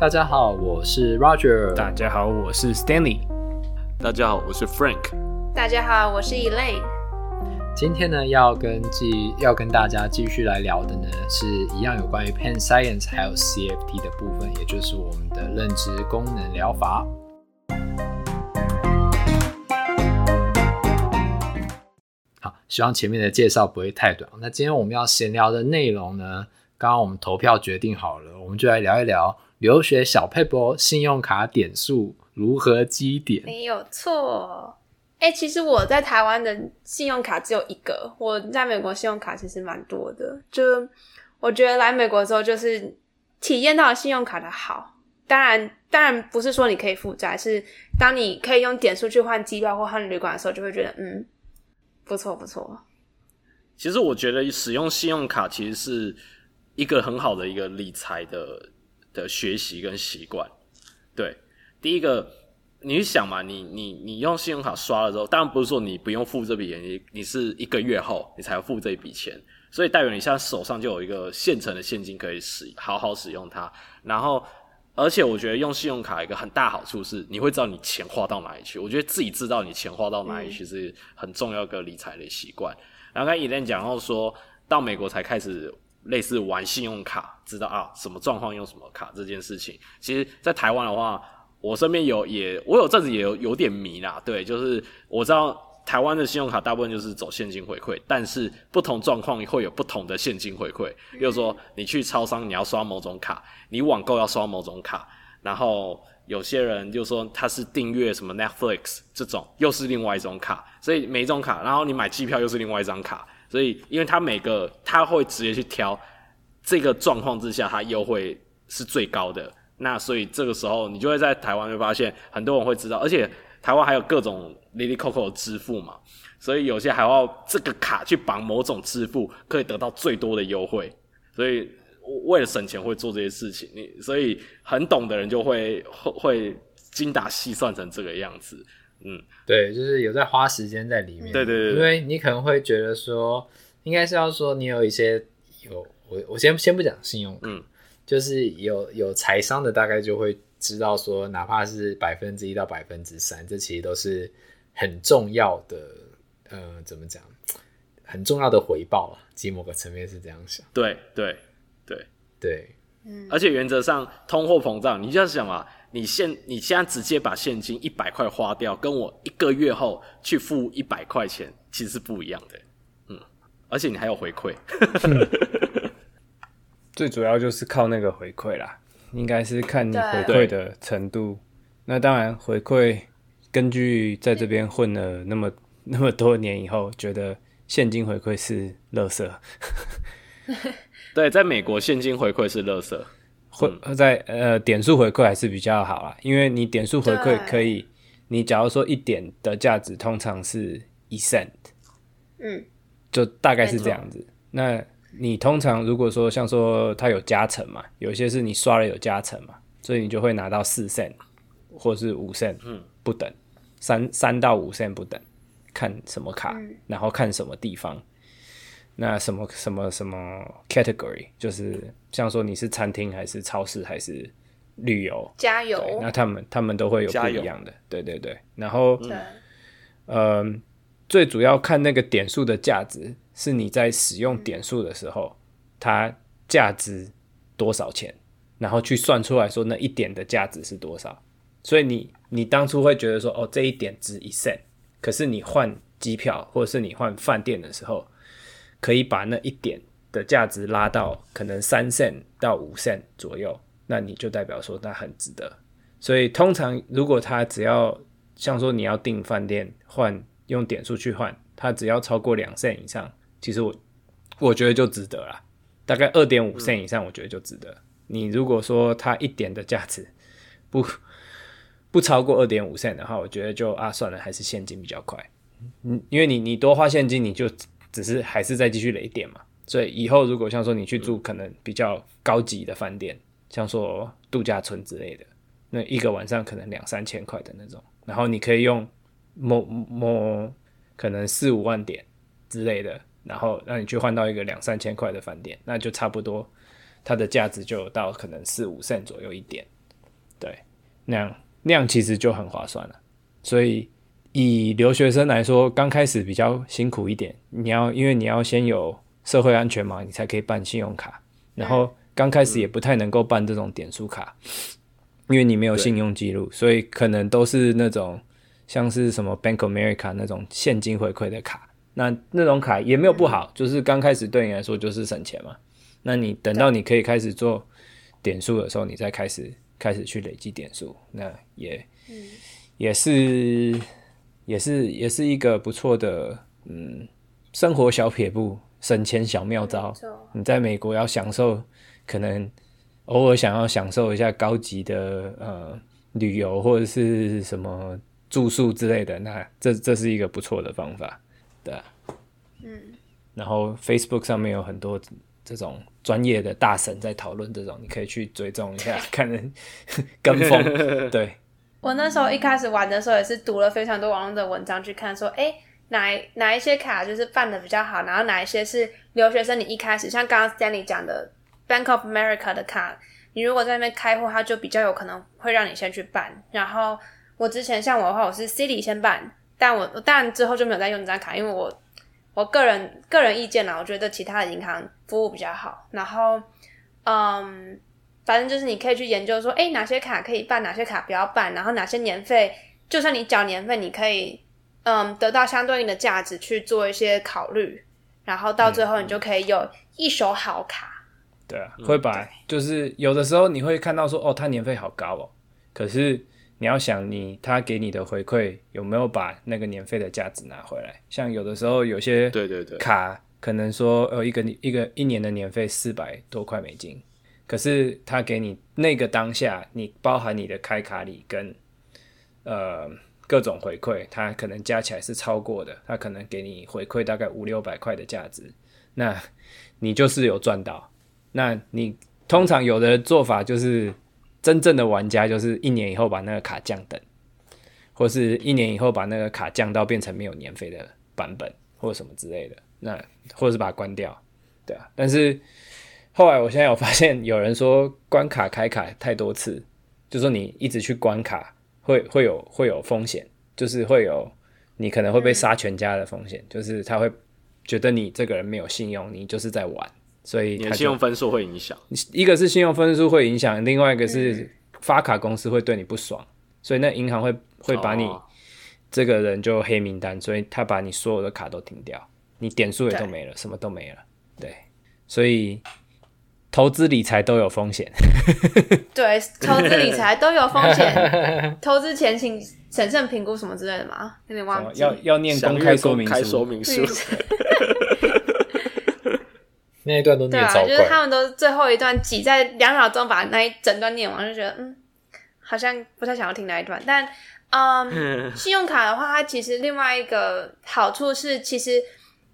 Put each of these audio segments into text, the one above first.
大家好，我是 Roger。大家好，我是 Stanley。大家好，我是 Frank。大家好，我是 Elaine。今天呢，要跟继要跟大家继续来聊的呢，是一样有关于 Pen Science 还有 CFT 的部分，也就是我们的认知功能疗法。好，希望前面的介绍不会太短。那今天我们要闲聊的内容呢，刚刚我们投票决定好了，我们就来聊一聊留学小配波，信用卡点数如何积点。没有错。哎、欸，其实我在台湾的信用卡只有一个，我在美国信用卡其实蛮多的。就我觉得来美国之后，就是体验到了信用卡的好。当然，当然不是说你可以负债，是当你可以用点数去换机票或换旅馆的时候，就会觉得嗯，不错不错。其实我觉得使用信用卡其实是一个很好的一个理财的的学习跟习惯。对，第一个。你去想嘛，你你你用信用卡刷了之后，当然不是说你不用付这笔钱，你你是一个月后你才要付这笔钱，所以代表你现在手上就有一个现成的现金可以使好好使用它。然后，而且我觉得用信用卡一个很大好处是，你会知道你钱花到哪里去。我觉得自己知道你钱花到哪里去是很重要一个理财的习惯。嗯、然后刚才 Elaine 讲到说到美国才开始类似玩信用卡，知道啊什么状况用什么卡这件事情，其实在台湾的话。我身边有也，我有阵子也有有点迷啦，对，就是我知道台湾的信用卡大部分就是走现金回馈，但是不同状况会有不同的现金回馈。比如说你去超商你要刷某种卡，你网购要刷某种卡，然后有些人就说他是订阅什么 Netflix 这种，又是另外一种卡，所以每一种卡，然后你买机票又是另外一张卡，所以因为他每个他会直接去挑这个状况之下，他优惠是最高的。那所以这个时候，你就会在台湾会发现很多人会知道，而且台湾还有各种哩哩扣扣的支付嘛，所以有些还要这个卡去绑某种支付，可以得到最多的优惠。所以为了省钱会做这些事情，你所以很懂的人就会会会精打细算成这个样子。嗯，对，就是有在花时间在里面。对对对，因为你可能会觉得说，应该是要说你有一些有我我先先不讲信用卡。嗯。就是有有财商的，大概就会知道说，哪怕是百分之一到百分之三，这其实都是很重要的。呃，怎么讲？很重要的回报啊，其实某个层面是这样想。对对对对，嗯。而且原则上，通货膨胀，你就要想嘛，你现你现在直接把现金一百块花掉，跟我一个月后去付一百块钱，其实是不一样的。嗯，而且你还有回馈。最主要就是靠那个回馈啦，应该是看你回馈的程度。那当然回馈，根据在这边混了那么 那么多年以后，觉得现金回馈是垃圾。对，在美国现金回馈是垃圾，会在呃点数回馈还是比较好啦，因为你点数回馈可以，你假如说一点的价值通常是一 cent，嗯，就大概是这样子。那你通常如果说像说它有加成嘛，有些是你刷了有加成嘛，所以你就会拿到四 cent 或是五 cent，嗯，不等，三三到五 cent 不等，看什么卡，嗯，然后看什么地方，那什么什么什么 category，就是像说你是餐厅还是超市还是旅游，加油，那他们他们都会有不一样的，对对对，然后，嗯，呃，最主要看那个点数的价值。是你在使用点数的时候，它价值多少钱，然后去算出来说那一点的价值是多少。所以你你当初会觉得说，哦，这一点值一 cent，可是你换机票或者是你换饭店的时候，可以把那一点的价值拉到可能三 cent 到五 cent 左右，那你就代表说那很值得。所以通常如果他只要像说你要订饭店换用点数去换，它只要超过两 cent 以上。其实我我觉得就值得啦，大概二点五 cent 以上，我觉得就值得。你如果说它一点的价值不不超过二点五 cent 的话，我觉得就啊算了，还是现金比较快。嗯，因为你你多花现金，你就只是还是再继续雷点嘛。所以以后如果像说你去住可能比较高级的饭店，像说度假村之类的，那一个晚上可能两三千块的那种，然后你可以用某某可能四五万点之类的。然后让你去换到一个两三千块的饭店，那就差不多，它的价值就到可能四五 cent 左右一点。对，那样那样其实就很划算了。所以以留学生来说，刚开始比较辛苦一点，你要因为你要先有社会安全嘛，你才可以办信用卡。然后刚开始也不太能够办这种点数卡，因为你没有信用记录，所以可能都是那种像是什么 Bank of America 那种现金回馈的卡。那那种卡也没有不好，就是刚开始对你来说就是省钱嘛。那你等到你可以开始做点数的时候，你再开始开始去累积点数，那也也是也是也是一个不错的嗯生活小撇步。省钱小妙招，你在美国要享受，可能偶尔想要享受一下高级的呃旅游或者是什么住宿之类的，那这这是一个不错的方法，对啊，嗯，然后 Facebook 上面有很多这种专业的大神在讨论这种，你可以去追踪一下，看人 跟风。对，我那时候一开始玩的时候也是读了非常多网络的文章去看，说，哎。哪哪一些卡就是办的比较好，然后哪一些是留学生？你一开始像刚刚 Stanley 讲的 Bank of America 的卡，你如果在那边开户，它就比较有可能会让你先去办。然后我之前像我的话，我是 City 先办，但我但之后就没有再用这张卡，因为我我个人个人意见啦，我觉得其他的银行服务比较好。然后嗯，反正就是你可以去研究说，诶，哪些卡可以办，哪些卡不要办，然后哪些年费，就算你缴年费，你可以。嗯，得到相对应的价值去做一些考虑，然后到最后你就可以有一手好卡。嗯、对啊，会把就是有的时候你会看到说，哦，他年费好高哦，可是你要想你他给你的回馈有没有把那个年费的价值拿回来？像有的时候有些对对对卡可能说呃一个一个一年的年费四百多块美金，可是他给你那个当下，你包含你的开卡礼跟呃。各种回馈，它可能加起来是超过的，它可能给你回馈大概五六百块的价值，那你就是有赚到。那你通常有的做法就是，真正的玩家就是一年以后把那个卡降等，或是一年以后把那个卡降到变成没有年费的版本，或什么之类的，那或者是把它关掉，对啊。但是后来我现在有发现，有人说关卡开卡太多次，就说你一直去关卡。会会有会有风险，就是会有你可能会被杀全家的风险，嗯，就是他会觉得你这个人没有信用，你就是在玩，所以他你的信用分数会影响。一个是信用分数会影响，另外一个是发卡公司会对你不爽，所以那银行会会把你这个人就黑名单，所以他把你所有的卡都停掉，你点数也都没了，什么都没了。对，所以。投资理财都有风险，对，投资理财都有风险。投资前请审慎评估什么之类的嘛，有点忘记。要要念公开说明书。说明书。那一段都念对啊，就是他们都最后一段挤在两秒钟把那一整段念完，就觉得嗯，好像不太想要听那一段。但嗯，信用卡的话，它其实另外一个好处是，其实。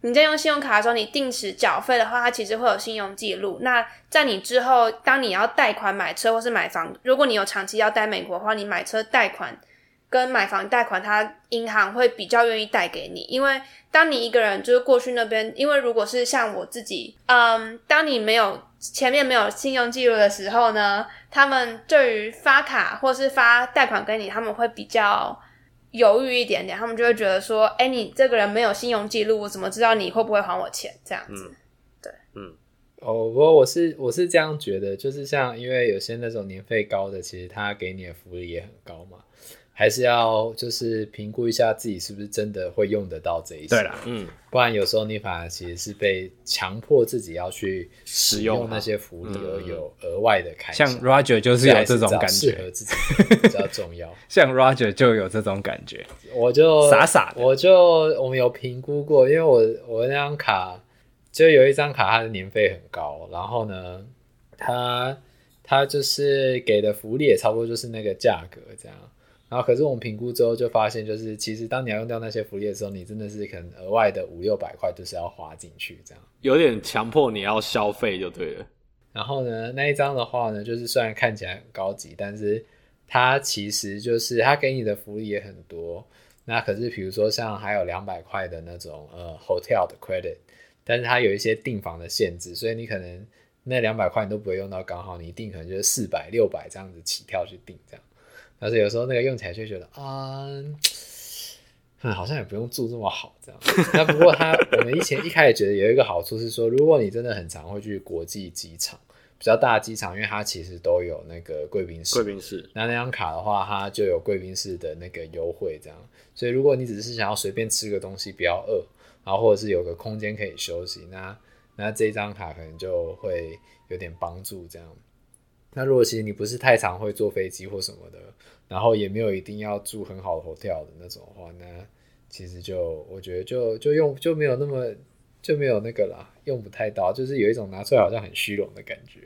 你在用信用卡的时候，你定时缴费的话，它其实会有信用记录。那在你之后，当你要贷款买车或是买房，如果你有长期要待美国的话，你买车贷款跟买房贷款，它银行会比较愿意贷给你。因为当你一个人就是过去那边，因为如果是像我自己，嗯，当你没有前面没有信用记录的时候呢，他们对于发卡或是发贷款给你，他们会比较。犹豫一点点，他们就会觉得说：“哎、欸，你这个人没有信用记录，我怎么知道你会不会还我钱？”这样子，嗯、对，嗯，哦，不过我是我是这样觉得，就是像因为有些那种年费高的，其实他给你的福利也很高嘛。还是要就是评估一下自己是不是真的会用得到这一些。对啦，嗯，不然有时候你反而其实是被强迫自己要去使用那些福利而有额外的开销。像 Roger 就是有这种感觉，适合自己比较重要。像 Roger 就有这种感觉，我就傻傻的，我就我们有评估过，因为我我那张卡就有一张卡，它的年费很高，然后呢，它它就是给的福利也差不多就是那个价格这样。然后，可是我们评估之后就发现，就是其实当你要用掉那些福利的时候，你真的是可能额外的五六百块就是要花进去，这样有点强迫你要消费就对了。然后呢，那一张的话呢，就是虽然看起来很高级，但是它其实就是它给你的福利也很多。那可是比如说像还有两百块的那种呃 hotel 的 credit，但是它有一些订房的限制，所以你可能那两百块你都不会用到刚好，你一定可能就是四百、六百这样子起跳去订这样。但是有时候那个用起来就觉得啊、嗯，好像也不用住这么好这样。那不过它，我们以前一开始觉得有一个好处是说，如果你真的很常会去国际机场，比较大的机场，因为它其实都有那个贵宾室。贵宾室。那那张卡的话，它就有贵宾室的那个优惠这样。所以如果你只是想要随便吃个东西，不要饿，然后或者是有个空间可以休息，那那这张卡可能就会有点帮助这样。那如果其实你不是太常会坐飞机或什么的，然后也没有一定要住很好的 hotel 的那种话，那其实就我觉得就就用就没有那么就没有那个啦，用不太到，就是有一种拿出来好像很虚荣的感觉。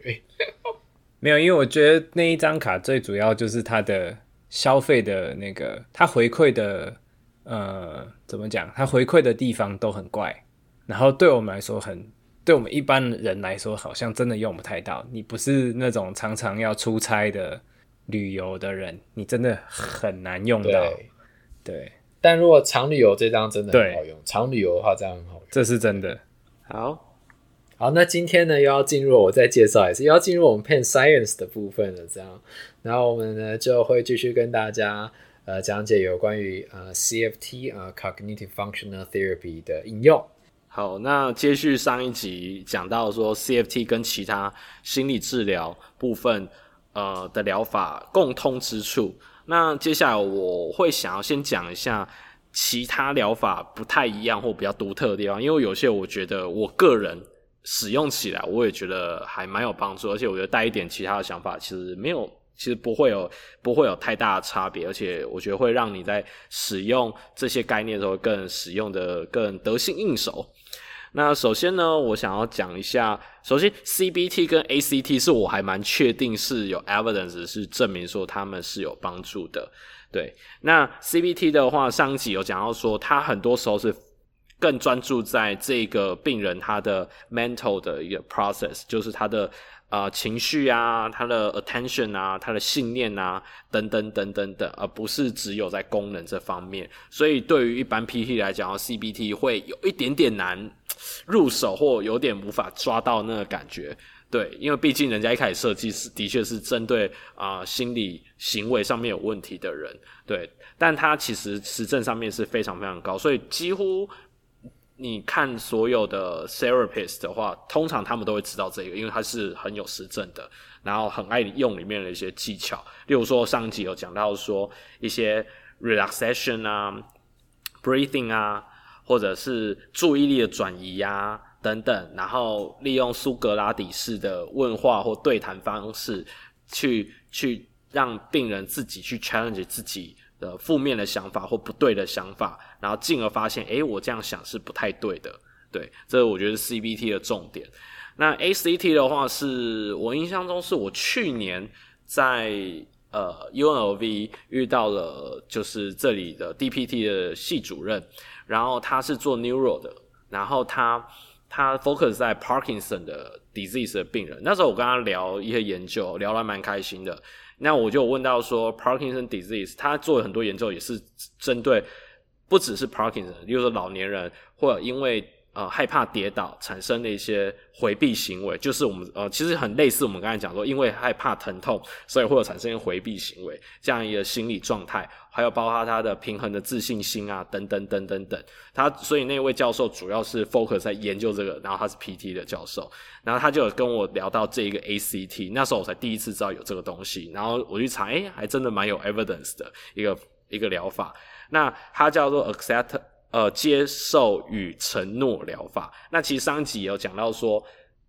没有，因为我觉得那一张卡最主要就是它的消费的那个，它回馈的呃怎么讲？它回馈的地方都很怪，然后对我们来说很。对我们一般人来说，好像真的用不太到。你不是那种常常要出差的旅游的人，你真的很难用到。对，对。但如果长旅游这张真的很好用，长旅游的话这样很好用，这是真的。好，好，那今天呢又要进入我再介绍一次，又要进入我们 Penn Science 的部分了。这样，然后我们呢就会继续跟大家呃讲解有关于呃 CFT 呃 Cognitive Functional Therapy 的应用。好，那接续上一集讲到说，CFT 跟其他心理治疗部分呃的疗法共通之处。那接下来我会想要先讲一下其他疗法不太一样或比较独特的地方，因为有些我觉得我个人使用起来，我也觉得还蛮有帮助，而且我觉得带一点其他的想法，其实没有。其实不会有不会有太大的差别，而且我觉得会让你在使用这些概念的时候更使用的更得心应手。那首先呢，我想要讲一下，首先 CBT 跟 ACT 是我还蛮确定是有 evidence 是证明说他们是有帮助的。对，那 CBT 的话，上一集有讲到说，它很多时候是更专注在这个病人他的 mental 的一个 process，就是他的。啊、情绪啊，他的 attention 啊，他的信念啊，等等等等等，而不是只有在功能这方面。所以对于一般 PT 来讲，CBT 会有一点点难入手，或有点无法抓到那个感觉。对，因为毕竟人家一开始设计是的确是针对啊、心理行为上面有问题的人。对，但他其实实证上面是非常非常高，所以几乎。你看所有的 therapist 的话，通常他们都会知道这个，因为他是很有实证的，然后很爱用里面的一些技巧，例如说上集有讲到说一些 relaxation 啊、breathing 啊，或者是注意力的转移啊等等，然后利用苏格拉底式的问话或对谈方式去去让病人自己去 challenge 自己。的负面的想法或不对的想法，然后进而发现，诶，我这样想是不太对的。对，这我觉得是 CBT 的重点。那 ACT 的话是，我印象中是我去年在呃 UNLV 遇到了，就是这里的 DPT 的系主任，然后他是做 Neuro 的，然后他他 focus 在 Parkinson 的 disease 的病人。那时候我跟他聊一些研究，聊得蛮开心的。那我就问到说，Parkinson disease，他做了很多研究，也是针对不只是 Parkinson，例如说老年人或者因为呃害怕跌倒产生的一些回避行为，就是我们呃其实很类似我们刚才讲说，因为害怕疼痛，所以会有产生回避行为这样一个心理状态，还有包括他的平衡的自信心啊等等等等等。他所以那位教授主要是 focus 在研究这个，然后他是 PT 的教授。然后他就跟我聊到这一个 ACT，那时候我才第一次知道有这个东西。然后我去查，诶，还真的蛮有 evidence 的一个一个疗法。那它叫做 accept，呃，接受与承诺疗法。那其实上集有讲到说，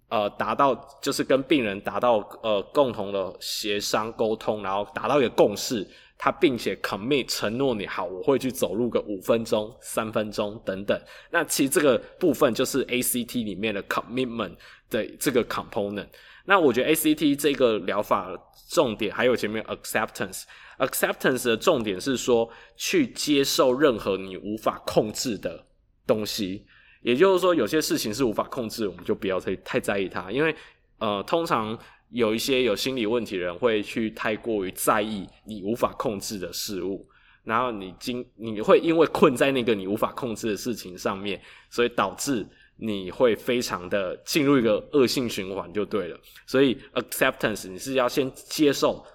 呃，达到就是跟病人达到呃共同的协商沟通，然后达到一个共识。他并且 commit 承诺你好，我会去走路个五分钟、三分钟等等。那其实这个部分就是 ACT 里面的 commitment 的这个 component。那我觉得 ACT 这个疗法重点还有前面 acceptance。acceptance 的重点是说去接受任何你无法控制的东西。也就是说，有些事情是无法控制，我们就不要太太在意它，因为呃，通常。有一些有心理问题的人会去太过于在意你无法控制的事物，然后你经你会因为困在那个你无法控制的事情上面，所以导致你会非常的进入一个恶性循环就对了。所以 acceptance 你是要先接受，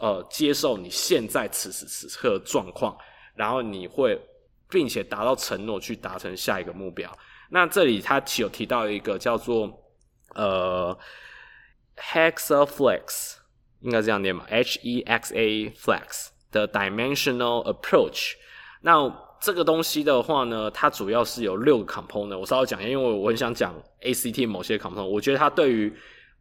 呃，接受你现在此时此刻的状况，然后你会并且达到承诺去达成下一个目标。那这里他有提到一个叫做呃 Hexaflex，应该这样念吧，H E X A Flex 的 dimensional approach。那这个东西的话呢，它主要是有六个 component。我稍微讲一下，因为我很想讲 ACT 某些 component。我觉得它对于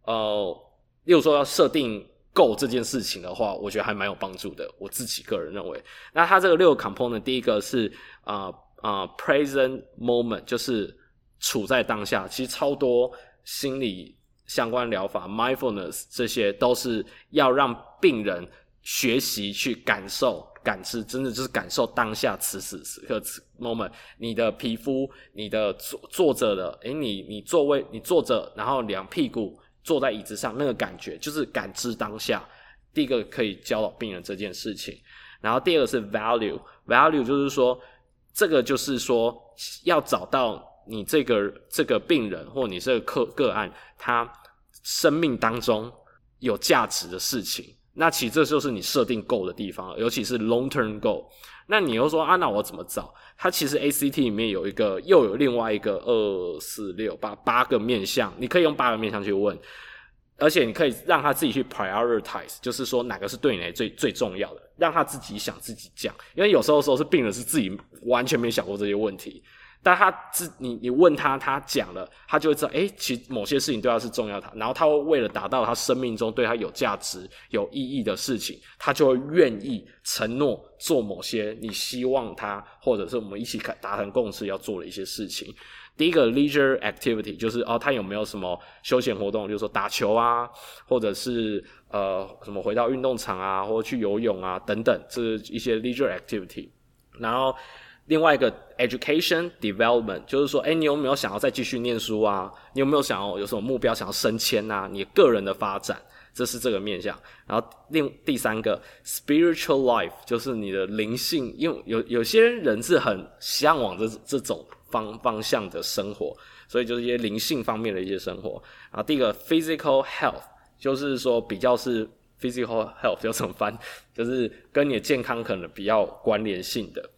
呃，例如说要设定 Go 这件事情的话，我觉得还蛮有帮助的。我自己个人认为，那它这个六个 component，第一个是啊啊、呃呃、present moment，就是处在当下。其实超多心理相关疗法，mindfulness 这些都是要让病人学习去感受。感知真的就是感受当下此时此刻此 moment，你的皮肤，你的坐坐着的，诶，你你座位你坐着，然后两屁股坐在椅子上，那个感觉就是感知当下。第一个可以教导病人这件事情，然后第二个是 value，value 就是说，这个就是说要找到你这个这个病人或你这个个个案，他生命当中有价值的事情。那其实这就是你设定 goal 的地方，尤其是 long term goal。那你又说啊，那我怎么找？它其实 ACT 里面有一个，又有另外一个二四六八八个面向，你可以用八个面向去问，而且你可以让他自己去 prioritize，就是说哪个是对你来最最重要的，让他自己想自己讲。因为有时候时候是病人是自己完全没想过这些问题。但他自你你问他，他讲了，他就会知道，诶，其实某些事情对他是重要的，然后他会为了达到他生命中对他有价值、有意义的事情，他就会愿意承诺做某些你希望他，或者是我们一起达成共识要做的一些事情。第一个 leisure activity 就是哦，他有没有什么休闲活动，就是说打球啊，或者是呃什么回到运动场啊，或者去游泳啊等等，这是一些 leisure activity，然后。另外一个 education development 就是说，诶，你有没有想要再继续念书啊？你有没有想要有什么目标想要升迁啊？你个人的发展，这是这个面向。然后另第三个 spiritual life 就是你的灵性，因为有有些人是很向往这这种方方向的生活，所以就是一些灵性方面的一些生活。然后第一个 physical health 就是说比较是 physical health 要怎么翻？就是跟你的健康可能比较关联性的。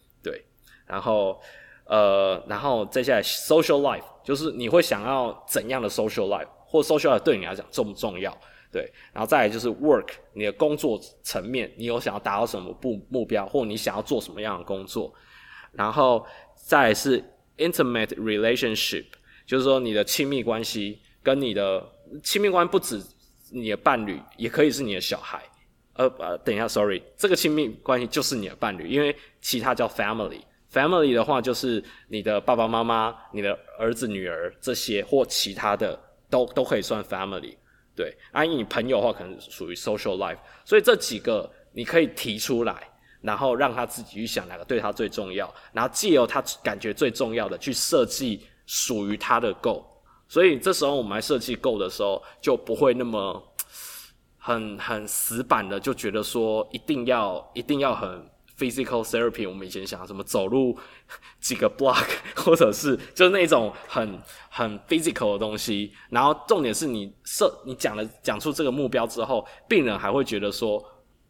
然后，呃，然后接下来 social life 就是你会想要怎样的 social life，或 social life 对你来讲重不重要？对，然后再来就是 work 你的工作层面，你有想要达到什么目目标，或你想要做什么样的工作？然后再来是 intimate relationship，就是说你的亲密关系跟你的亲密关系不止你的伴侣，也可以是你的小孩。呃呃，等一下，sorry，这个亲密关系就是你的伴侣，因为其他叫 family。Family 的话，就是你的爸爸妈妈、你的儿子、女儿这些，或其他的都都可以算 family。对，而、啊、你朋友的话，可能属于 social life。所以这几个你可以提出来，然后让他自己去想哪个对他最重要，然后借由他感觉最重要的去设计属于他的 g o。所以这时候我们来设计 g o 的时候，就不会那么很很死板的，就觉得说一定要一定要很。Physical therapy，我们以前想什么走路几个 block，或者是就是那种很很 physical 的东西。然后重点是你设你讲了讲出这个目标之后，病人还会觉得说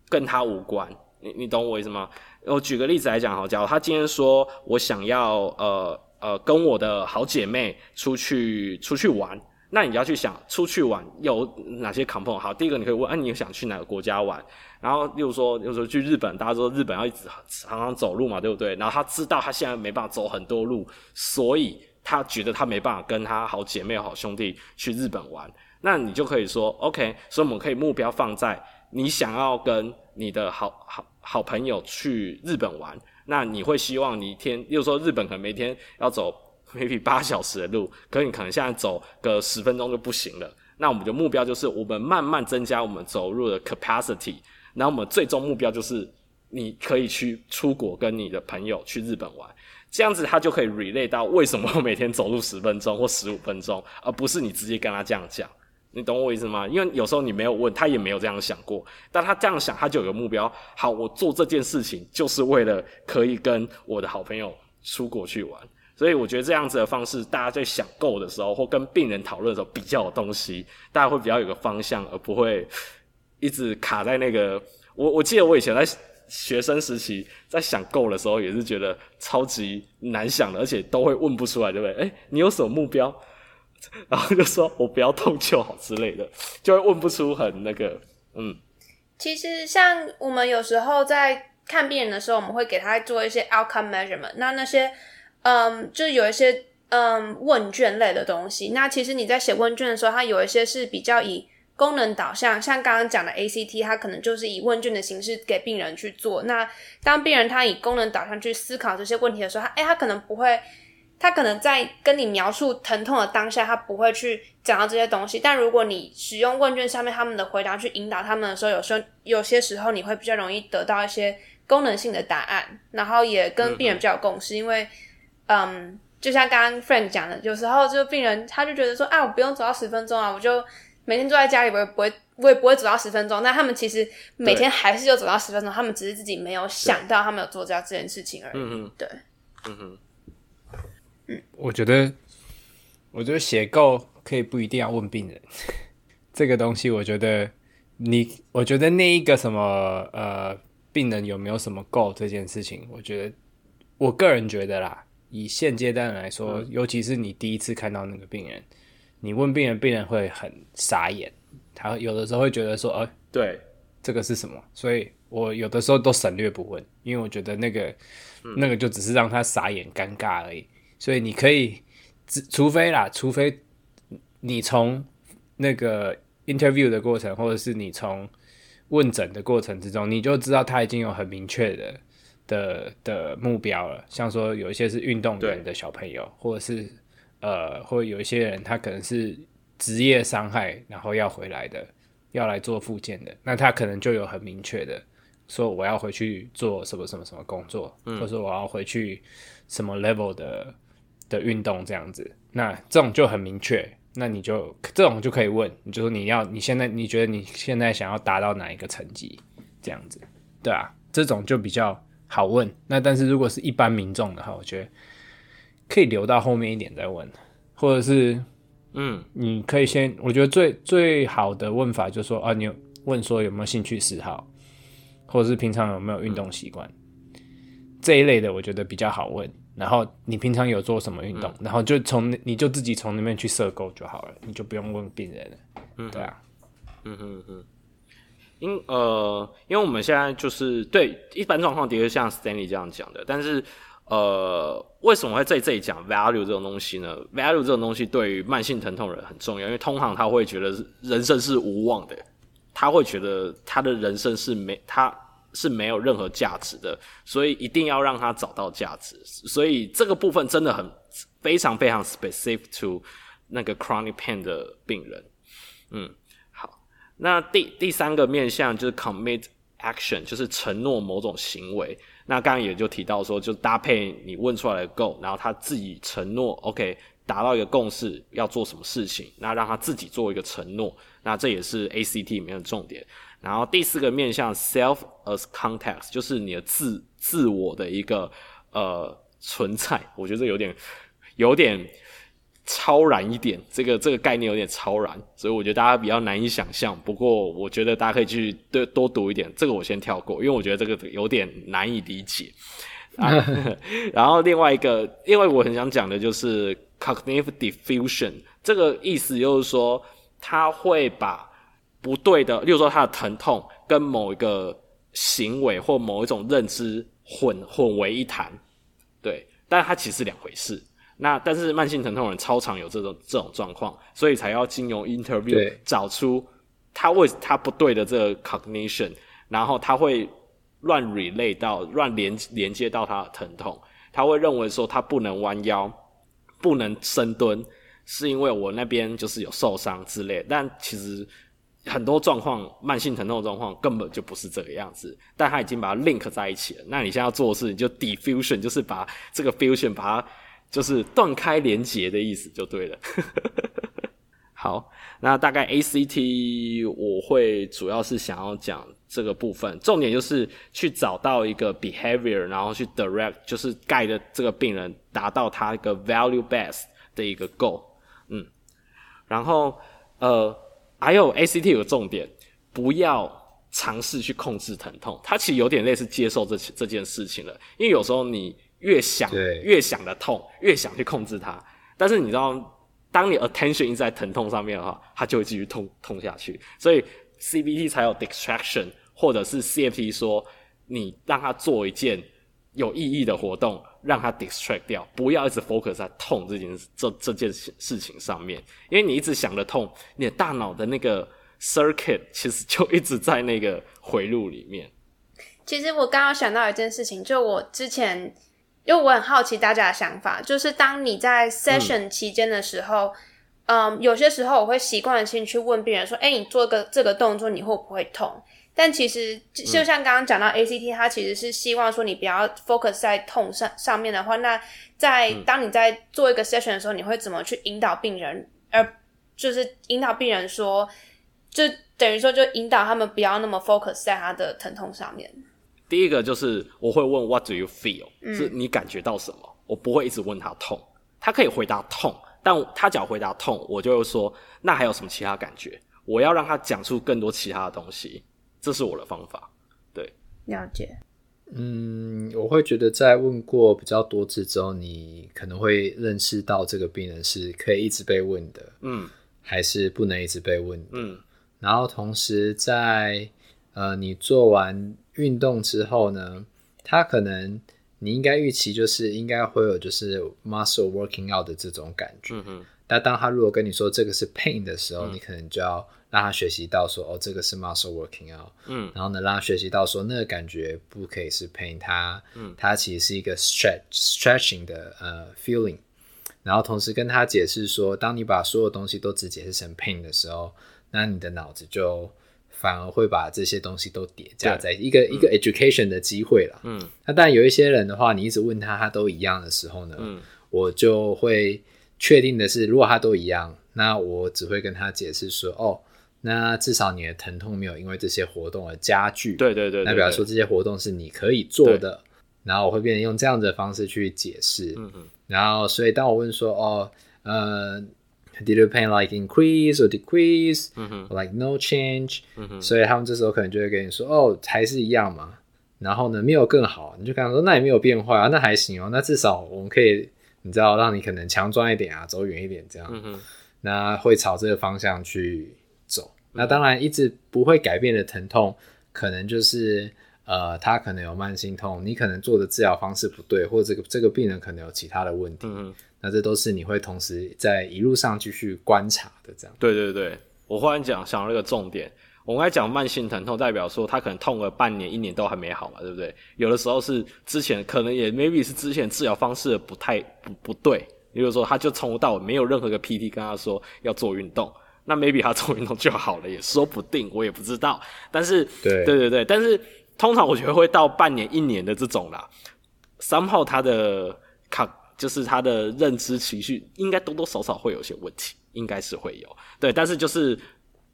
跟他无关。你你懂我意思吗？我举个例子来讲，好，假如他今天说我想要呃呃跟我的好姐妹出去出去玩。那你要去想出去玩有哪些 component？好，第一个你可以问，啊，你想去哪个国家玩？然后，例如说，例如说去日本，大家说日本要一直常常走路嘛，对不对？然后他知道他现在没办法走很多路，所以他觉得他没办法跟他好姐妹、好兄弟去日本玩。那你就可以说，OK，所以我们可以目标放在你想要跟你的好好好朋友去日本玩。那你会希望你一天，例如说日本可能每天要走。maybe 八小时的路，可你可能现在走个十分钟就不行了。那我们的目标就是，我们慢慢增加我们走路的 capacity。然后我们最终目标就是，你可以去出国跟你的朋友去日本玩，这样子他就可以 relay 到为什么我每天走路十分钟或十五分钟，而不是你直接跟他这样讲。你懂我意思吗？因为有时候你没有问，他也没有这样想过，但他这样想，他就有个目标。好，我做这件事情就是为了可以跟我的好朋友出国去玩。所以我觉得这样子的方式，大家在想 goal 的时候，或跟病人讨论的时候，比较有东西，大家会比较有个方向，而不会一直卡在那个。我我记得我以前在学生时期在想 goal 的时候，也是觉得超级难想的，而且都会问不出来，对不对？诶，你有什么目标？然后就说我不要痛就好之类的，就会问不出很那个，嗯。其实像我们有时候在看病人的时候，我们会给他做一些 outcome measurement，那那些。嗯，就有一些嗯问卷类的东西。那其实你在写问卷的时候，它有一些是比较以功能导向，像刚刚讲的 ACT，它可能就是以问卷的形式给病人去做。那当病人他以功能导向去思考这些问题的时候，他诶，他可能不会，他可能在跟你描述疼痛的当下，他不会去讲到这些东西。但如果你使用问卷上面他们的回答去引导他们的时候，有时候有些时候你会比较容易得到一些功能性的答案，然后也跟病人比较有共识，嗯、因为。嗯，就像刚刚 Frank 讲的，有时候就病人他就觉得说，啊，我不用走到十分钟啊，我就每天坐在家里，我也不会，我也不会走到十分钟。那他们其实每天还是就走到十分钟，他们只是自己没有想到他们有做这样这件事情而已。嗯嗯，对，嗯哼，嗯，我觉得，我觉得写 goal 可以不一定要问病人 这个东西。我觉得你，我觉得那一个什么呃，病人有没有什么 goal 这件事情，我觉得我个人觉得啦。以现阶段来说，尤其是你第一次看到那个病人，你问病人，病人会很傻眼，他有的时候会觉得说：“呃，对，这个是什么？”所以我有的时候都省略不问，因为我觉得那个那个就只是让他傻眼、尴尬而已。所以你可以，除非啦，除非你从那个 interview 的过程，或者是你从问诊的过程之中，你就知道他已经有很明确的。的的目标了，像说有一些是运动员的小朋友，或者是呃，或者有一些人他可能是职业伤害，然后要回来的，要来做复健的，那他可能就有很明确的说我要回去做什么什么什么工作，嗯、或者说我要回去什么 level 的的运动这样子，那这种就很明确，那你就这种就可以问，你就说你要你现在你觉得你现在想要达到哪一个成绩这样子，对啊，这种就比较。好问，那但是如果是一般民众的话，我觉得可以留到后面一点再问，或者是，嗯，你可以先，我觉得最最好的问法就是说啊，你有问说有没有兴趣嗜好，或者是平常有没有运动习惯，嗯、这一类的，我觉得比较好问。然后你平常有做什么运动，嗯、然后就从你就自己从那边去设构就好了，你就不用问病人了。嗯，对啊，嗯哼哼。因呃，因为我们现在就是对一般状况的确像 Stanley 这样讲的，但是呃，为什么会在这里讲 value 这种东西呢？value 这种东西对于慢性疼痛人很重要，因为通常他会觉得人生是无望的，他会觉得他的人生是没他是没有任何价值的，所以一定要让他找到价值。所以这个部分真的很非常非常 specific to 那个 chronic pain 的病人，嗯。那第第三个面向就是 commit action，就是承诺某种行为。那刚刚也就提到说，就搭配你问出来的 goal，然后他自己承诺，OK，达到一个共识，要做什么事情，那让他自己做一个承诺。那这也是 ACT 里面的重点。然后第四个面向 self as context，就是你的自自我的一个呃存在。我觉得这有点有点。超然一点，这个这个概念有点超然，所以我觉得大家比较难以想象。不过我觉得大家可以去多多读一点，这个我先跳过，因为我觉得这个有点难以理解。啊、然后另外一个，另外我很想讲的就是 cognitive diffusion，这个意思就是说，他会把不对的，例如说他的疼痛跟某一个行为或某一种认知混混为一谈，对，但是它其实两回事。那但是慢性疼痛人超常有这种这种状况，所以才要经由 interview 找出他为他不对的这个 cognition，然后他会乱 relate 到乱连连接到他的疼痛，他会认为说他不能弯腰，不能深蹲，是因为我那边就是有受伤之类，但其实很多状况慢性疼痛的状况根本就不是这个样子，但他已经把它 link 在一起了。那你现在要做的事情就 diffusion，就是把这个 fusion 把它。就是断开连结的意思就对了。好，那大概 ACT 我会主要是想要讲这个部分，重点就是去找到一个 behavior，然后去 direct，就是盖的这个病人达到他一个 value base 的一个 goal，嗯，然后呃，还有 ACT 有个重点，不要尝试去控制疼痛，它其实有点类似接受这这件事情了，因为有时候你越想越想的痛，越想去控制它，但是你知道，当你 attention 一直在疼痛上面的话，它就会继续痛痛下去，所以 CBT 才有 distraction。或者是 CFT 说，你让他做一件有意义的活动，让他 distract 掉，不要一直 focus 在痛这件这这件事情上面，因为你一直想着痛，你的大脑的那个 circuit 其实就一直在那个回路里面。其实我刚刚想到一件事情，就我之前，因为我很好奇大家的想法，就是当你在 session 期间的时候，嗯，嗯，有些时候我会习惯性去问病人说，哎，你做个这个动作，你会不会痛？但其实就像刚刚讲到 ACT，它其实是希望说你不要 focus 在痛上上面的话，那在当你在做一个 session 的时候，你会怎么去引导病人？而就是引导病人说，就等于说就引导他们不要那么 focus 在他的疼痛上面。第一个就是我会问 What do you feel？是你感觉到什么？我不会一直问他痛，他可以回答痛，但他只要回答痛，我就会说那还有什么其他感觉？我要让他讲出更多其他的东西。这是我的方法，对，了解。嗯，我会觉得在问过比较多次之后，你可能会认识到这个病人是可以一直被问的，嗯，还是不能一直被问的，嗯。然后同时在呃，你做完运动之后呢，他可能你应该预期就是应该会有就是 muscle working out 的这种感觉，嗯哼。但当他如果跟你说这个是 pain 的时候，嗯，你可能就要。让他学习到说哦，这个是 muscle working out，嗯，然后呢，让他学习到说那个感觉不可以是 pain，它，嗯，它其实是一个 stretch stretching 的呃 feeling，然后同时跟他解释说，当你把所有东西都只解释成 pain 的时候，那你的脑子就反而会把这些东西都叠加在一个、嗯、一个 education 的机会了，嗯，那当然有一些人的话，你一直问他，他都一样的时候呢，嗯，我就会确定的是，如果他都一样，那我只会跟他解释说，哦。那至少你的疼痛没有因为这些活动而加剧。对对对，对，那比方说这些活动是你可以做的。然后我会变成用这样子的方式去解释。嗯嗯。然后，所以当我问说，哦，呃，Did your pain like increase or decrease？Like no change？嗯。所以他们这时候可能就会跟你说，哦，还是一样嘛。然后呢，没有更好，你就跟他说，那也没有变坏啊，那还行哦。那至少我们可以，你知道，让你可能强壮一点啊，走远一点这样。嗯。那会朝这个方向去走。那当然，一直不会改变的疼痛，可能就是呃，他可能有慢性痛，你可能做的治疗方式不对，或者这个这个病人可能有其他的问题。嗯，那这都是你会同时在一路上继续观察的，这样。对对对，我忽然讲想到一个重点，我们来讲慢性疼痛，代表说他可能痛了半年、一年都还没好嘛，对不对？有的时候是之前可能也 maybe 是之前治疗方式不太不不对，也就是说他就从头到尾没有任何一个 PT 跟他说要做运动。那 maybe 他做运动就好了，也说不定，我也不知道。但是，对对对对，但是通常我觉得会到半年、一年的这种啦。三号他的卡就是他的认知情绪，应该多多少少会有些问题，应该是会有。对，但是就是。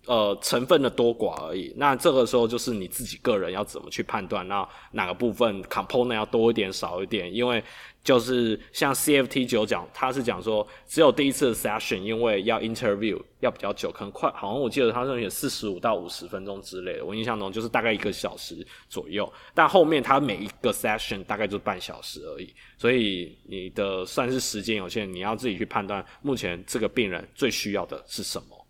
呃，成分的多寡而已。那这个时候就是你自己个人要怎么去判断，那哪个部分 component 要多一点、少一点？因为就是像 CFT 九讲，他是讲说只有第一次的 session，因为要 interview 要比较久，可能快，好像我记得他是有四十五到五十分钟之类的。我印象中就是大概一个小时左右，但后面他每一个 session 大概就半小时而已。所以你的算是时间有限，你要自己去判断目前这个病人最需要的是什么。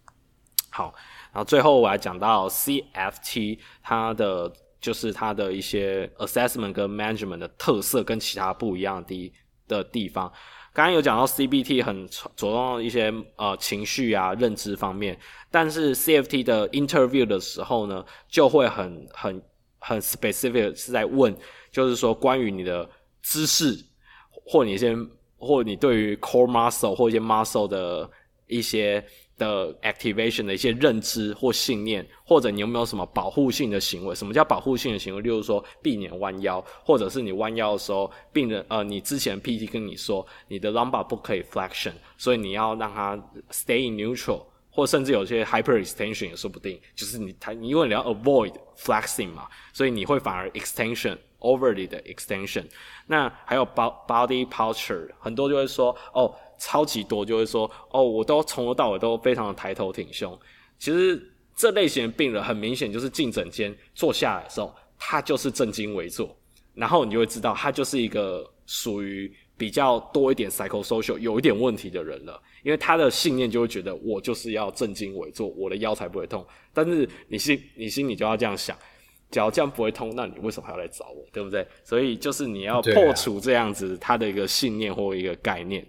好。然后最后我还讲到 CFT，它的就是它的一些 assessment 跟 management 的特色跟其他不一样的地方。刚刚有讲到 CBT 很着重一些呃情绪啊认知方面，但是 CFT 的 interview 的时候呢，就会很很很 specific 是在问，就是说关于你的知识或你一些或你对于 core muscle 或一些 muscle 的一些。的 activation 的一些认知或信念，或者你有没有什么保护性的行为？什么叫保护性的行为？例如说避免弯腰，或者是你弯腰的时候，病人呃，你之前 PT 跟你说你的 lumbar 不可以 flexion，所以你要让它 stay in neutral，或甚至有些 hyperextension 也说不定，就是你他因为你要 avoid flexing 嘛，所以你会反而 extension overly 的 extension。那还有 body posture，很多就会说哦，超级多就会说哦，我都从头到尾都非常的抬头挺胸。其实这类型的病人很明显就是进诊间坐下来的时候，他就是正襟危坐，然后你就会知道他就是一个属于比较多一点 psychosocial 有一点问题的人了。因为他的信念就会觉得我就是要正襟危坐，我的腰才不会痛。但是你心你心里就要这样想，假如这样不会痛，那你为什么还要来找我，对不对？所以就是你要破除这样子他的一个信念或一个概念。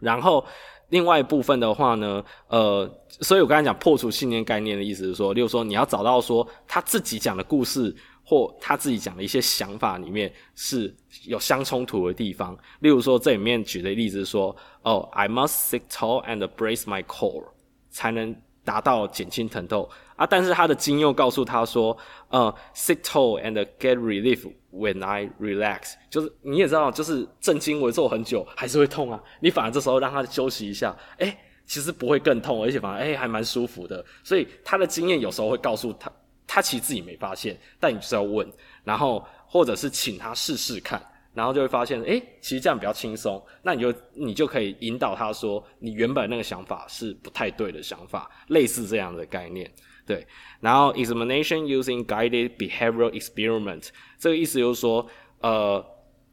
然后另外一部分的话呢，呃，所以我刚才讲破除信念概念的意思是说，例如说你要找到说他自己讲的故事。或他自己讲的一些想法里面是有相冲突的地方，例如说这里面举的例子是说，哦，I must sit tall and brace my core，才能达到减轻疼痛啊。但是他的经又告诉他说，呃，sit tall and get relief when I relax，就是你也知道，就是正襟危坐很久还是会痛啊。你反而这时候让他休息一下，诶，其实不会更痛，而且反而诶还蛮舒服的。所以他的经验有时候会告诉他。他其实自己没发现，但你就是要问，然后或者是请他试试看，然后就会发现，诶，其实这样比较轻松。那你就你就可以引导他说，你原本那个想法是不太对的想法，类似这样的概念，对。然后 examination using guided behavioral experiment，这个意思就是说，呃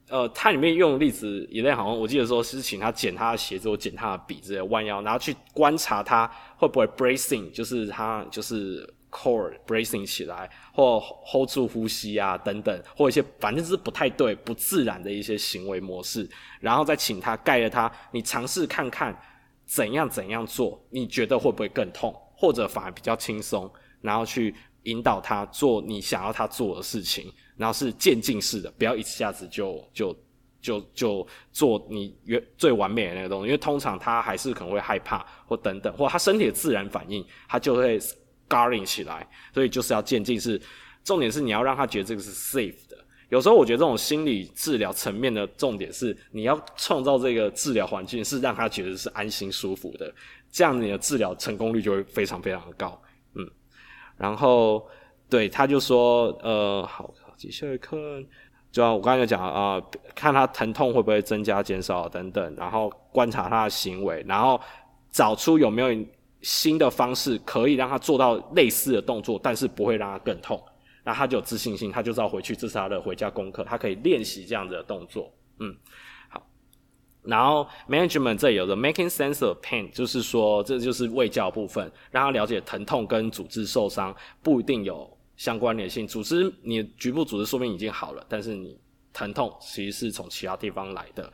呃，它里面用的例子也在好像我记得说是请他捡他的鞋子或捡他的笔之类弯腰，然后去观察他会不会 bracing，就是他就是。core bracing 起来，或 hold 住呼吸啊，等等，或一些反正是不太对、不自然的一些行为模式，然后再请他盖着他，你尝试看看怎样怎样做，你觉得会不会更痛，或者反而比较轻松，然后去引导他做你想要他做的事情，然后是渐进式的，不要一下子就就就就做你原最完美的那个东西，因为通常他还是可能会害怕或等等，或他身体的自然反应，他就会。Guarding 起来，所以就是要渐进式。重点是你要让他觉得这个是 safe 的。有时候我觉得这种心理治疗层面的重点是，你要创造这个治疗环境是让他觉得是安心舒服的，这样你的治疗成功率就会非常非常的高。嗯，然后对他就说，呃，好，接下来看，就像我刚才讲啊、看他疼痛会不会增加、减少等等，然后观察他的行为，然后找出有没有。新的方式可以让他做到类似的动作，但是不会让他更痛，那他就有自信心，他就知道回去这是他的回家功课，他可以练习这样子的动作。嗯，好。然后 management 这有个 making sense of pain，就是说这就是卫教部分，让他了解疼痛跟组织受伤不一定有相关联性。组织你局部组织说明已经好了，但是你疼痛其实是从其他地方来的。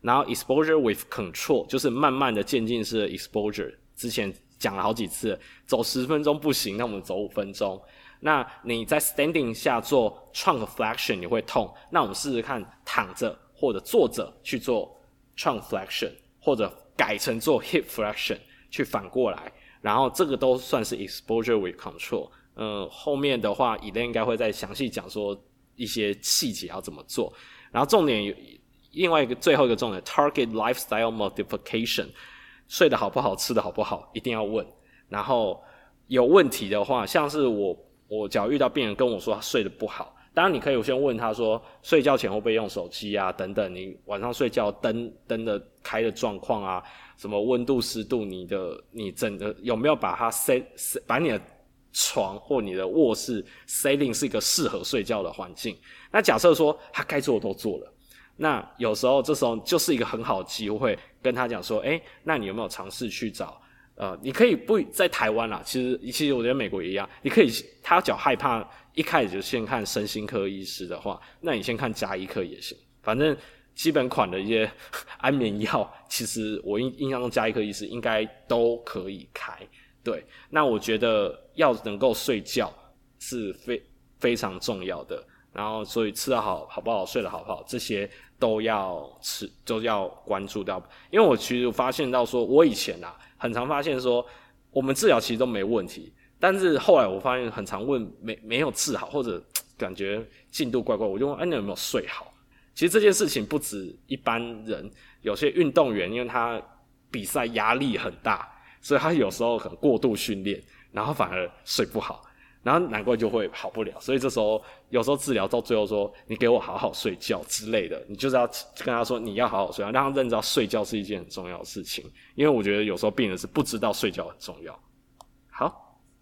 然后 exposure with control 就是慢慢的渐进式的 exposure。之前讲了好几次，走十分钟不行，那我们走五分钟。那你在 standing 下做 trunk flexion 你会痛，那我们试试看躺着或者坐着去做 trunk flexion，或者改成做 hip flexion 去反过来，然后这个都算是 exposure with control。嗯，后面的话，Elaine 应该会再详细讲说一些细节要怎么做。然后重点有另外一个最后一个重点，target lifestyle modification。睡得好不好，吃得好不好，一定要问。然后有问题的话，像是我，我只要遇到病人跟我说他睡得不好，当然你可以先问他说，睡觉前会不会用手机啊，等等。你晚上睡觉灯灯的开的状况啊，什么温度湿度，你的你整个有没有把它 set set 把你的床或你的卧室 setting 是一个适合睡觉的环境。那假设说他该做的都做了。那有时候，这时候就是一个很好的机会，跟他讲说，诶，那你有没有尝试去找？呃，你可以不在台湾啦，其实其实我觉得美国也一样，你可以他脚害怕，一开始就先看身心科医师的话，那你先看家医科也行，反正基本款的一些安眠药，其实我印印象中家医科医师应该都可以开。对，那我觉得要能够睡觉是非非常重要的，然后所以吃得好好不好，睡得好不好，这些。都要吃，都要关注到，因为我其实发现到说，我以前啊，很常发现说，我们治疗其实都没问题，但是后来我发现很常问没没有治好，或者感觉进度怪怪，我就问，哎，你有没有睡好？其实这件事情不止一般人，有些运动员，因为他比赛压力很大，所以他有时候很过度训练，然后反而睡不好。然后难怪就会好不了，所以这时候有时候治疗到最后说，你给我好好睡觉之类的，你就是要跟他说你要好好睡觉，让他认知到睡觉是一件很重要的事情。因为我觉得有时候病人是不知道睡觉很重要。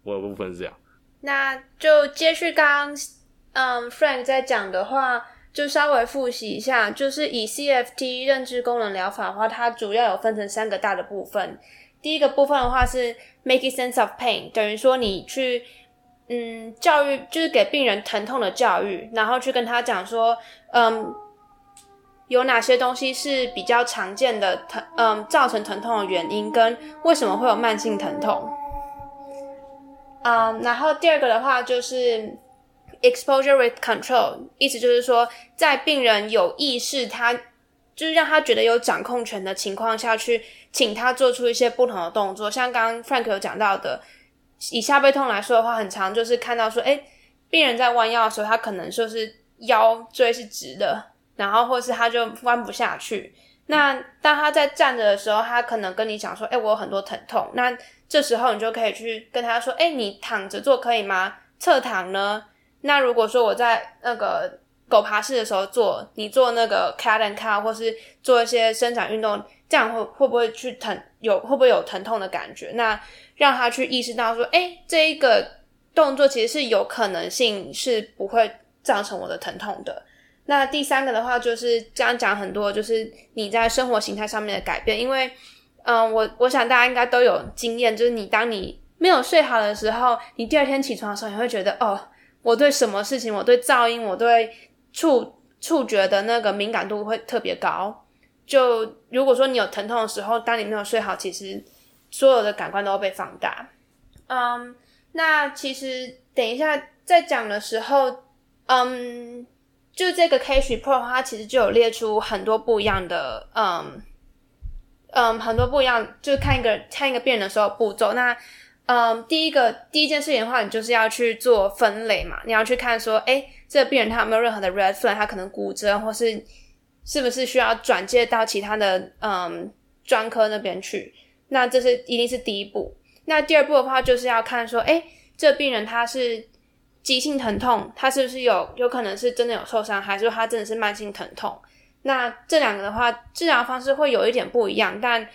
我的部分是这样。那就接续刚刚嗯 Frank 在讲的话，就稍微复习一下，就是以 CFT 认知功能疗法的话，它主要有分成三个大的部分。第一个部分的话是 making sense of pain，等于说你去。嗯，教育就是给病人疼痛的教育，然后去跟他讲说，嗯，有哪些东西是比较常见的疼，嗯，造成疼痛的原因，跟为什么会有慢性疼痛。嗯，然后第二个的话就是 exposure with control，意思就是说，在病人有意识，他就是让他觉得有掌控权的情况下去，请他做出一些不同的动作，像刚刚 Frank 有讲到的。以下背痛来说的话，很常就是看到说，哎，病人在弯腰的时候，他可能就是腰椎是直的，然后或是他就弯不下去。那当他在站着的时候，他可能跟你讲说，哎，我有很多疼痛。那这时候你就可以去跟他说，哎，你躺着做可以吗？侧躺呢？那如果说我在那个狗爬式的时候做，你做那个 cat and cow，或是做一些伸展运动，这样会会不会去疼？有会不会有疼痛的感觉？那让他去意识到说，哎，这一个动作其实是有可能性是不会造成我的疼痛的。那第三个的话，就是刚刚讲很多，就是你在生活形态上面的改变。因为，嗯，我我想大家应该都有经验，就是你当你没有睡好的时候，你第二天起床的时候，你会觉得，哦，我对什么事情，我对噪音，我对触触觉的那个敏感度会特别高。就如果说你有疼痛的时候，当你没有睡好，其实。所有的感官都会被放大。嗯，那其实等一下在讲的时候，嗯，就这个 case report 它其实就有列出很多不一样的，嗯嗯，很多不一样，就是看一个看一个病人的时候步骤。那嗯，第一个第一件事情的话，你就是要去做分类嘛，你要去看说，诶，这个病人他有没有任何的 red flag，他可能骨折，或是是不是需要转介到其他的嗯专科那边去。那这是一定是第一步。那第二步的话，就是要看说，诶，这病人他是急性疼痛，他是不是有有可能是真的有受伤，还是说他真的是慢性疼痛？那这两个的话，治疗方式会有一点不一样。但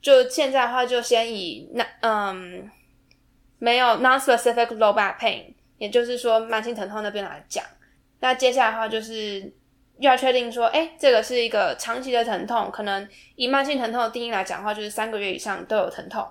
就现在的话，就先以那嗯，没有 non-specific low back pain，也就是说慢性疼痛那边来讲。那接下来的话就是。要确定说，哎，这个是一个长期的疼痛，可能以慢性疼痛的定义来讲的话，就是三个月以上都有疼痛。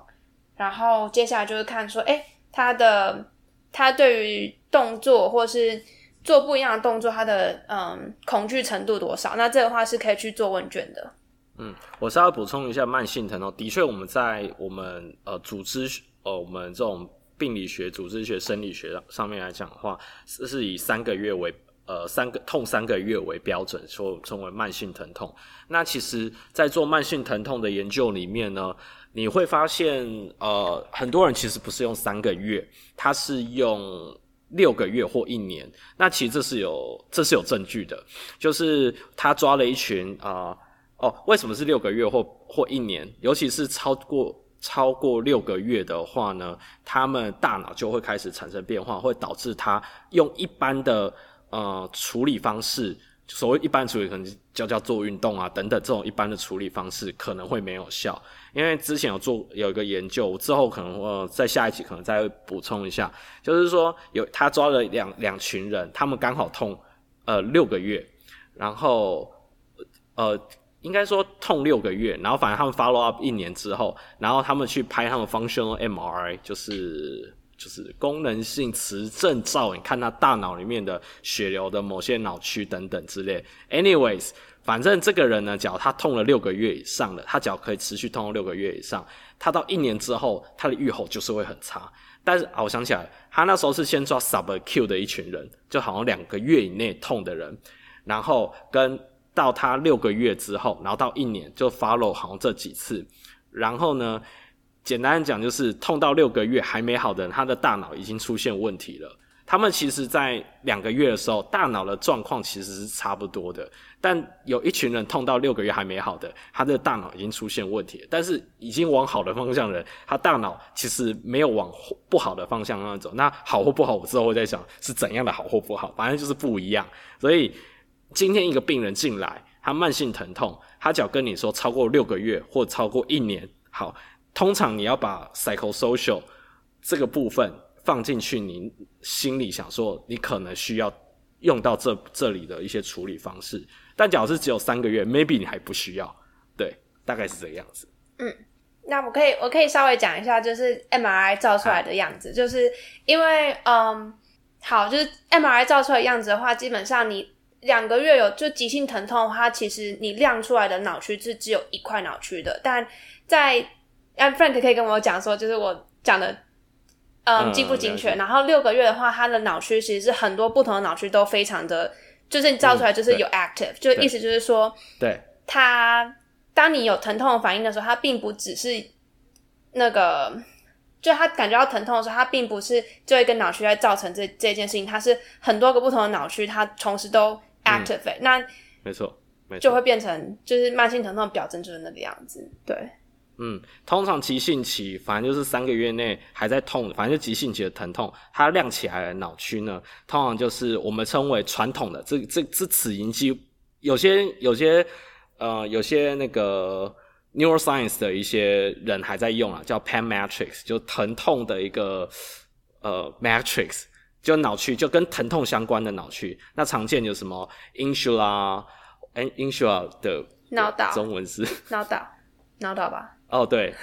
然后接下来就是看说，哎，他的他对于动作或是做不一样的动作，他的嗯恐惧程度多少？那这个话是可以去做问卷的。嗯，我稍微补充一下慢性疼痛，的确我们在我们呃组织呃我们这种病理学、组织学、生理学上面来讲的话，是是以三个月为。呃，三个痛三个月为标准，说称为慢性疼痛。那其实，在做慢性疼痛的研究里面呢，你会发现，呃，很多人其实不是用三个月，他是用六个月或一年。那其实这是有这是有证据的，就是他抓了一群啊、哦，为什么是六个月或或一年？尤其是超过超过六个月的话呢，他们大脑就会开始产生变化，会导致他用一般的。呃，处理方式，所谓一般处理，可能叫叫做运动啊等等，这种一般的处理方式可能会没有效。因为之前有做有一个研究，之后可能呃在下一期可能再补充一下，就是说有他抓了两两群人，他们刚好痛呃六个月，然后呃应该说痛六个月，然后反正他们 follow up 一年之后，然后他们去拍他们 functional MRI，就是。就是功能性磁振造影，看他大脑里面的血流的某些脑区等等之类。Anyways，反正这个人呢，脚他痛了六个月以上了，他脚可以持续痛六个月以上，他到一年之后，他的预后就是会很差。但是啊，我想起来，他那时候是先抓 subaru 的一群人，就好像两个月以内痛的人，然后跟到他六个月之后，然后到一年就 follow 好像这几次，然后呢，简单讲就是痛到六个月还没好的人，他的大脑已经出现问题了。他们其实在两个月的时候，大脑的状况其实是差不多的。但有一群人痛到六个月还没好的，他的大脑已经出现问题。但是已经往好的方向的人，他大脑其实没有往不好的方向那走。那好或不好，我之后会在想是怎样的好或不好，反正就是不一样。所以今天一个病人进来，他慢性疼痛，他只要跟你说超过六个月或超过一年，好，通常你要把 psychosocial 这个部分放进去，你心里想说你可能需要用到这这里的一些处理方式。但假如是只有三个月，maybe 你还不需要，对，大概是这个样子。嗯，那我可以我可以稍微讲一下，就是 MRI 照出来的样子，啊、就是因为嗯，好，就是 MRI 照出来的样子的话，基本上你两个月有就急性疼痛的话，其实你亮出来的脑区是只有一块脑区的。但在 Frank 可以跟我讲说，就是我讲的嗯精不精确？然后六个月的话，他的脑区其实是很多不同的脑区都非常的。就是你照出来就是有 active，、嗯、就意思就是说，对，他当你有疼痛的反应的时候，他并不只是那个，就他感觉到疼痛的时候，他并不是就一个脑区在造成这这件事情，它是很多个不同的脑区，它同时都 active，、嗯、那没错，没错，就会变成就是慢性疼痛表征就是那个样子，对。嗯，通常急性期，反正就是三个月内还在痛，反正就急性期的疼痛，它亮起来的脑区呢，通常就是我们称为传统的这这这齿龈肌，有些有些呃有些那个 neuroscience 的一些人还在用啊，叫 pain matrix，就疼痛的一个呃 matrix，就脑区就跟疼痛相关的脑区，那常见有什么？Insula，哎 insula 的脑岛，中文是？脑岛，脑岛吧。哦，对，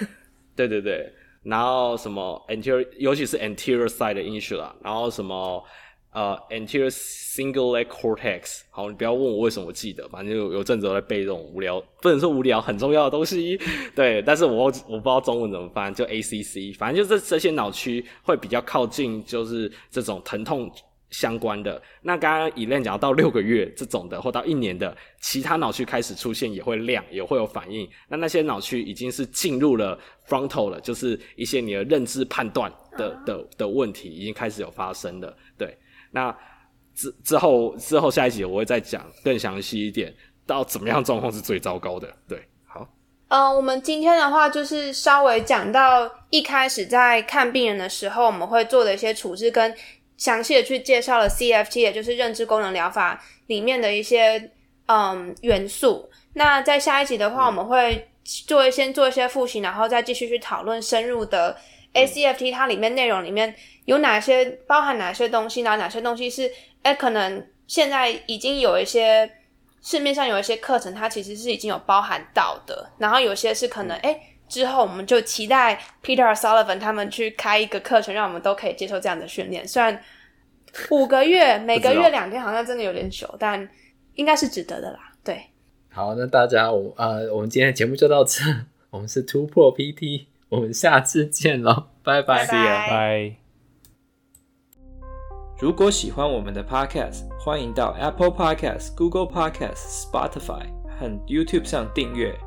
对对对，然后什么 anterior，尤其是 anterior side 的 insula，然后什么呃 anterior single leg cortex，好，你不要问我为什么记得，反正有有阵子我在背这种无聊，不能说无聊，很重要的东西，对，但是我我不知道中文怎么翻，就 ACC，反正就这这些脑区会比较靠近，就是这种疼痛。相关的，那刚刚 Elaine 讲到六个月这种的，或到一年的，其他脑区开始出现也会亮，也会有反应。那那些脑区已经是进入了 frontal 了，就是一些你的认知判断的的的问题已经开始有发生了。对，那之之后之后下一集我会再讲更详细一点，到怎么样状况是最糟糕的。对，好。嗯，我们今天的话就是稍微讲到一开始在看病人的时候，我们会做的一些处置跟。详细的去介绍了 CFT，也就是认知功能疗法里面的一些嗯元素。那在下一集的话，我们会做一先做一些复习，然后再继续去讨论深入的 ACFT 它里面内容里面有哪些包含哪些东西，然后哪些东西是哎可能现在已经有一些市面上有一些课程，它其实是已经有包含到的，然后有些是可能哎。之后，我们就期待 Peter Sullivan 他们去开一个课程，让我们都可以接受这样的训练。虽然五个月，每个月两天，好像真的有点久，但应该是值得的啦。对，好，那大家，我呃，我们今天的节目就到这。我们是突破 PT，我们下次见喽，拜拜，拜拜。如果喜欢我们的 Podcast，欢迎到 Apple Podcast、Google Podcast、Spotify 和 YouTube 上订阅。